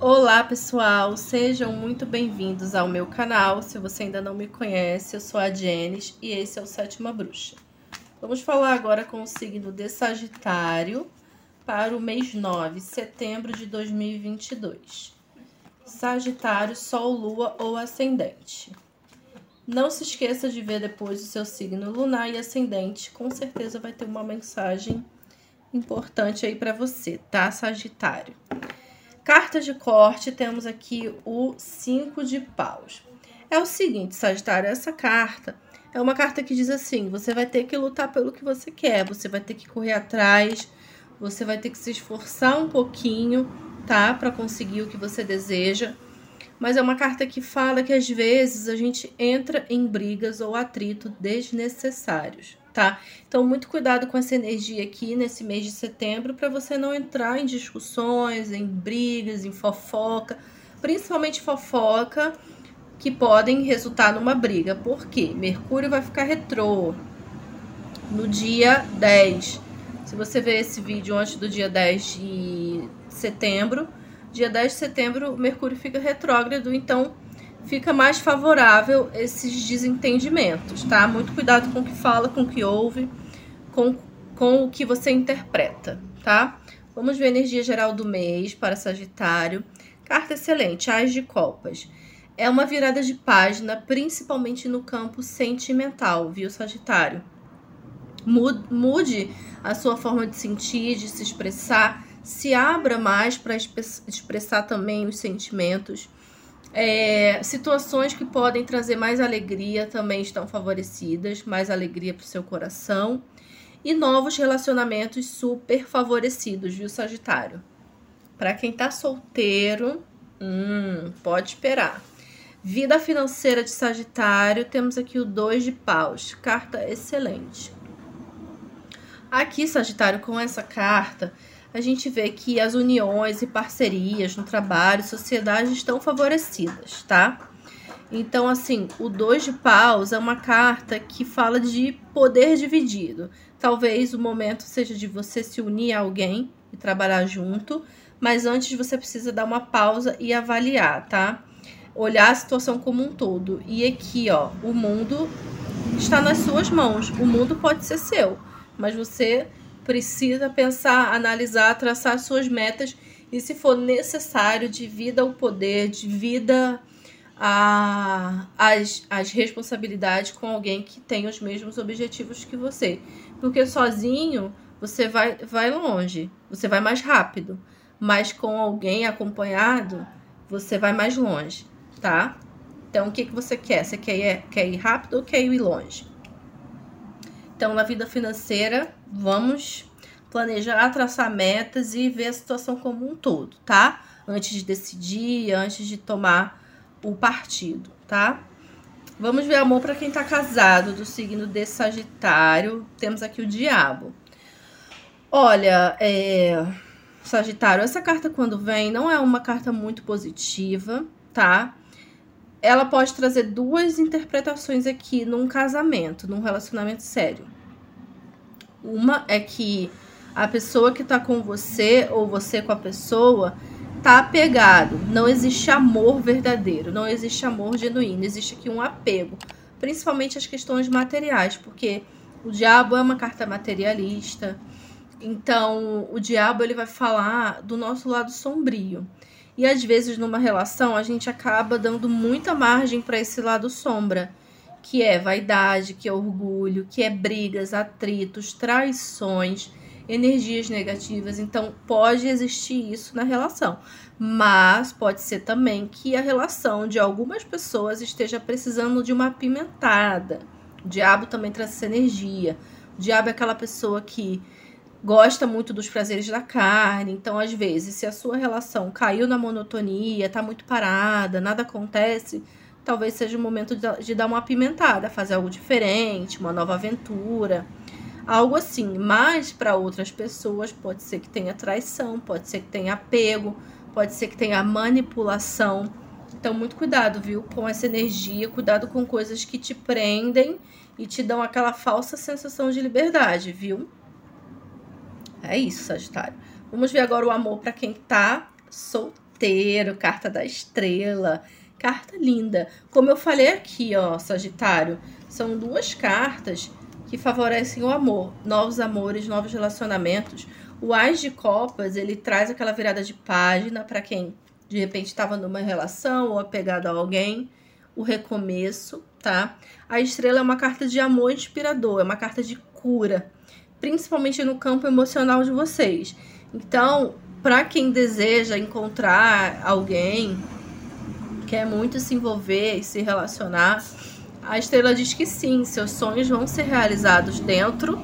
Olá pessoal, sejam muito bem-vindos ao meu canal. Se você ainda não me conhece, eu sou a Jenis e esse é o Sétima Bruxa. Vamos falar agora com o signo de Sagitário para o mês 9, setembro de 2022. Sagitário, Sol, Lua ou Ascendente. Não se esqueça de ver depois o seu signo lunar e ascendente, com certeza vai ter uma mensagem importante aí para você, tá, Sagitário? Cartas de corte, temos aqui o cinco de paus. É o seguinte, Sagitário, essa carta é uma carta que diz assim: você vai ter que lutar pelo que você quer, você vai ter que correr atrás, você vai ter que se esforçar um pouquinho, tá? Para conseguir o que você deseja. Mas é uma carta que fala que às vezes a gente entra em brigas ou atrito desnecessários tá? Então, muito cuidado com essa energia aqui nesse mês de setembro para você não entrar em discussões, em brigas, em fofoca, principalmente fofoca que podem resultar numa briga. Por quê? Mercúrio vai ficar retrô no dia 10. Se você ver esse vídeo antes do dia 10 de setembro, dia 10 de setembro, Mercúrio fica retrógrado, então fica mais favorável esses desentendimentos, tá? Muito cuidado com o que fala, com o que ouve, com, com o que você interpreta, tá? Vamos ver a energia geral do mês para Sagitário. Carta excelente, Ais de Copas. É uma virada de página, principalmente no campo sentimental, viu, Sagitário? Mude a sua forma de sentir, de se expressar, se abra mais para expressar também os sentimentos é, situações que podem trazer mais alegria também estão favorecidas, mais alegria para o seu coração. E novos relacionamentos super favorecidos, viu, Sagitário? Para quem tá solteiro, hum, pode esperar. Vida financeira de Sagitário, temos aqui o dois de paus, carta excelente. Aqui, Sagitário, com essa carta, a gente vê que as uniões e parcerias no trabalho, sociedade estão favorecidas, tá? Então, assim, o dois de paus é uma carta que fala de poder dividido. Talvez o momento seja de você se unir a alguém e trabalhar junto, mas antes você precisa dar uma pausa e avaliar, tá? Olhar a situação como um todo. E aqui, ó, o mundo está nas suas mãos. O mundo pode ser seu, mas você precisa pensar, analisar, traçar suas metas e, se for necessário, divida o poder, divida a, as, as responsabilidades com alguém que tem os mesmos objetivos que você. Porque sozinho você vai, vai longe, você vai mais rápido, mas com alguém acompanhado você vai mais longe, tá? Então, o que, que você quer? Você quer ir, quer ir rápido ou quer ir longe? Então, na vida financeira, vamos planejar, traçar metas e ver a situação como um todo, tá? Antes de decidir, antes de tomar o partido, tá? Vamos ver amor para quem tá casado, do signo de Sagitário. Temos aqui o Diabo. Olha, é... Sagitário, essa carta quando vem não é uma carta muito positiva, tá? Ela pode trazer duas interpretações aqui num casamento, num relacionamento sério. Uma é que a pessoa que tá com você ou você com a pessoa tá apegado, não existe amor verdadeiro, não existe amor genuíno, existe aqui um apego, principalmente as questões materiais, porque o diabo é uma carta materialista. Então, o diabo ele vai falar do nosso lado sombrio. E às vezes numa relação a gente acaba dando muita margem para esse lado sombra, que é vaidade, que é orgulho, que é brigas, atritos, traições, energias negativas. Então pode existir isso na relação, mas pode ser também que a relação de algumas pessoas esteja precisando de uma apimentada. O diabo também traz essa energia. O diabo é aquela pessoa que gosta muito dos prazeres da carne. Então, às vezes, se a sua relação caiu na monotonia, tá muito parada, nada acontece, talvez seja o momento de, dar uma apimentada, fazer algo diferente, uma nova aventura, algo assim. Mas para outras pessoas pode ser que tenha traição, pode ser que tenha apego, pode ser que tenha manipulação. Então, muito cuidado, viu, com essa energia, cuidado com coisas que te prendem e te dão aquela falsa sensação de liberdade, viu? É isso, Sagitário. Vamos ver agora o amor para quem tá solteiro. carta da estrela, carta linda. Como eu falei aqui, ó, Sagitário, são duas cartas que favorecem o amor, novos amores, novos relacionamentos. O Ás de Copas, ele traz aquela virada de página para quem de repente estava numa relação ou apegado a alguém, o recomeço, tá? A estrela é uma carta de amor inspirador, é uma carta de cura, principalmente no campo emocional de vocês. Então, para quem deseja encontrar alguém, quer muito se envolver e se relacionar, a estrela diz que sim, seus sonhos vão ser realizados dentro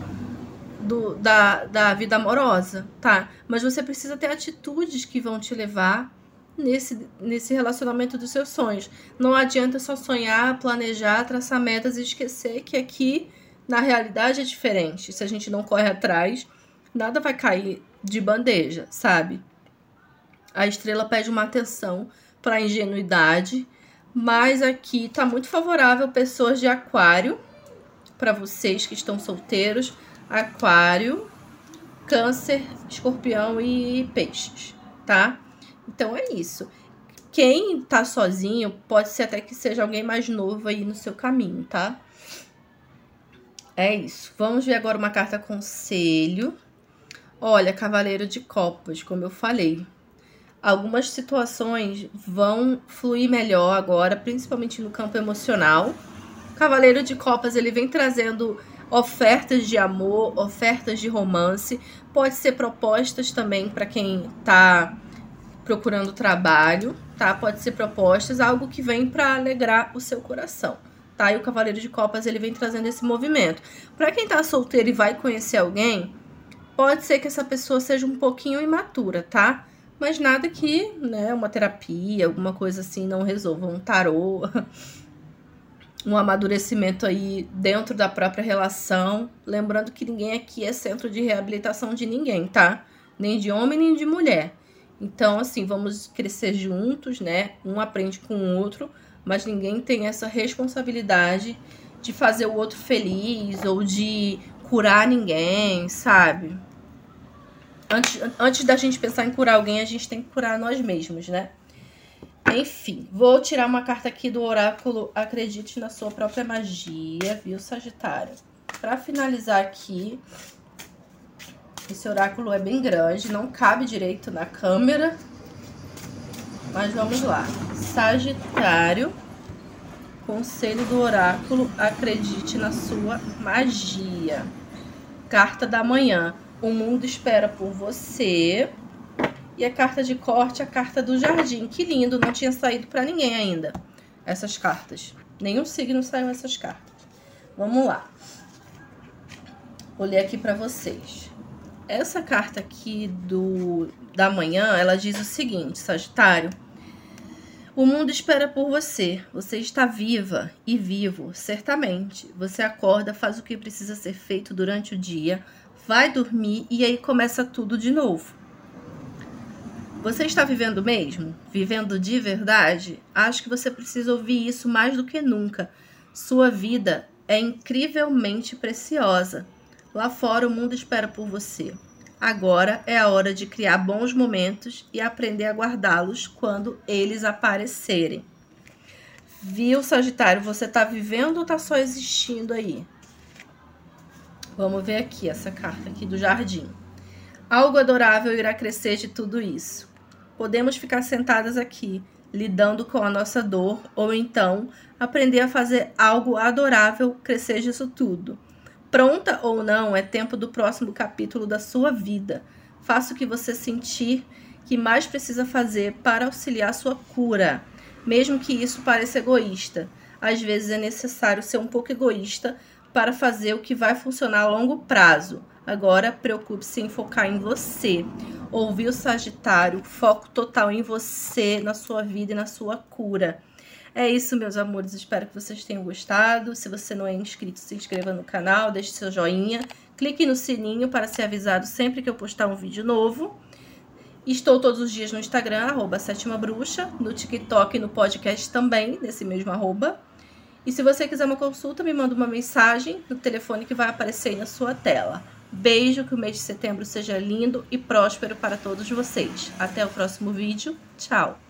do, da, da vida amorosa, tá? Mas você precisa ter atitudes que vão te levar nesse, nesse relacionamento dos seus sonhos. Não adianta só sonhar, planejar, traçar metas e esquecer que aqui, na realidade, é diferente. Se a gente não corre atrás, nada vai cair de bandeja, sabe? A estrela pede uma atenção para a ingenuidade, mas aqui tá muito favorável pessoas de aquário, para vocês que estão solteiros, aquário, câncer, escorpião e peixes, tá? Então é isso. Quem tá sozinho, pode ser até que seja alguém mais novo aí no seu caminho, tá? É isso. Vamos ver agora uma carta conselho. Olha, Cavaleiro de Copas, como eu falei. Algumas situações vão fluir melhor agora, principalmente no campo emocional. Cavaleiro de Copas, ele vem trazendo ofertas de amor, ofertas de romance, pode ser propostas também para quem tá procurando trabalho, tá? Pode ser propostas, algo que vem para alegrar o seu coração, tá? E o Cavaleiro de Copas ele vem trazendo esse movimento. Para quem tá solteiro e vai conhecer alguém, pode ser que essa pessoa seja um pouquinho imatura, tá? Mas nada que, né, uma terapia, alguma coisa assim não resolva, um tarô, um amadurecimento aí dentro da própria relação, lembrando que ninguém aqui é centro de reabilitação de ninguém, tá? Nem de homem nem de mulher. Então, assim, vamos crescer juntos, né? Um aprende com o outro, mas ninguém tem essa responsabilidade de fazer o outro feliz ou de curar ninguém, sabe? Antes, antes da gente pensar em curar alguém, a gente tem que curar nós mesmos, né? Enfim, vou tirar uma carta aqui do oráculo Acredite na sua própria magia, viu, Sagitário? Para finalizar aqui, esse oráculo é bem grande, não cabe direito na câmera. Mas vamos lá. Sagitário, conselho do oráculo, acredite na sua magia. Carta da manhã, o mundo espera por você. E a carta de corte, a carta do jardim. Que lindo, não tinha saído para ninguém ainda essas cartas. Nenhum signo saiu essas cartas. Vamos lá. Ler aqui para vocês. Essa carta aqui do da manhã, ela diz o seguinte, Sagitário: O mundo espera por você. Você está viva e vivo, certamente. Você acorda, faz o que precisa ser feito durante o dia, vai dormir e aí começa tudo de novo. Você está vivendo mesmo? Vivendo de verdade? Acho que você precisa ouvir isso mais do que nunca. Sua vida é incrivelmente preciosa. Lá fora o mundo espera por você. Agora é a hora de criar bons momentos e aprender a guardá-los quando eles aparecerem. Viu, Sagitário? Você está vivendo ou está só existindo aí? Vamos ver aqui essa carta aqui do jardim. Algo adorável irá crescer de tudo isso. Podemos ficar sentadas aqui, lidando com a nossa dor, ou então aprender a fazer algo adorável crescer disso tudo. Pronta ou não, é tempo do próximo capítulo da sua vida. Faça o que você sentir que mais precisa fazer para auxiliar sua cura, mesmo que isso pareça egoísta. Às vezes é necessário ser um pouco egoísta para fazer o que vai funcionar a longo prazo. Agora, preocupe-se em focar em você. Ouvir o Sagitário, foco total em você, na sua vida e na sua cura. É isso, meus amores. Espero que vocês tenham gostado. Se você não é inscrito, se inscreva no canal, deixe seu joinha. Clique no sininho para ser avisado sempre que eu postar um vídeo novo. Estou todos os dias no Instagram, arroba Sétima Bruxa, no TikTok e no podcast também, nesse mesmo arroba. E se você quiser uma consulta, me manda uma mensagem no telefone que vai aparecer aí na sua tela. Beijo, que o mês de setembro seja lindo e próspero para todos vocês. Até o próximo vídeo. Tchau!